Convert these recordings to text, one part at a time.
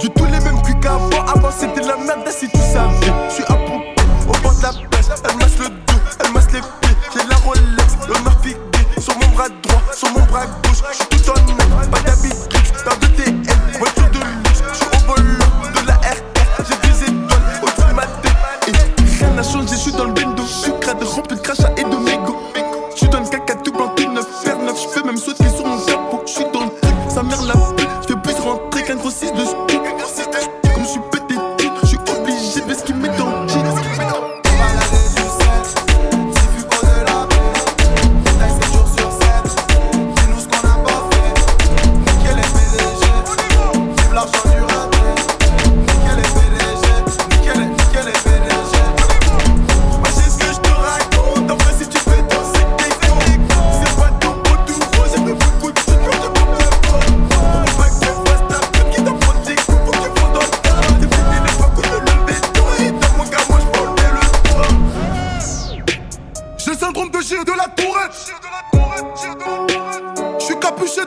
Du tout les mêmes cuits qu'avant. Avant, avant c'était la merde, si tu savais. Je suis à bout, au bord de la pêche. Elle masse le dos, elle masse les pieds. J'ai la Rolex, le piqué Sur mon bras droit, sur mon bras gauche. Je suis tout en or, pas d'habit luxe. Paire de TN, voiture de luxe. Je suis au volant de la RR. J'ai des étoiles au-dessus de ma tête. Rien n'a changé, je suis dans le bendo. Sucre de rempli de crachat et de mégots. Je donne caca tout blanc, tout neuf, faire neuf. Je peux même sauter.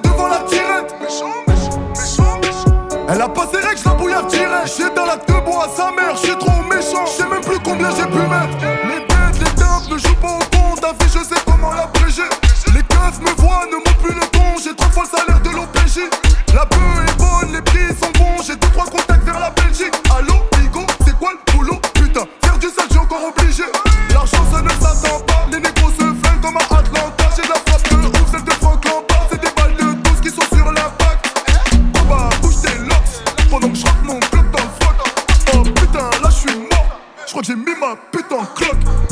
devant la tirette. Elle a pas ses règles, la bouillarde tirette. J'ai dans la deux bois à sa mère, j'suis trop méchant. J'sais même plus combien j'ai pu mettre. Les bêtes, les tapes ne jouent pas au bon. Ta vie, je sais comment la l'abréger. Les keufs me voient, ne montent plus le ton. J'ai trois fois le salaire de l'OPJ. La bœuf est bonne, les prix sont bons. J'ai deux, trois contacts vers la Belgique. Allô, Bigo, c'est quoi le boulot? Putain, faire du sale, j'suis encore obligé. L'argent, ça ne s'attend pas. j'ai mis ma pute en cloque.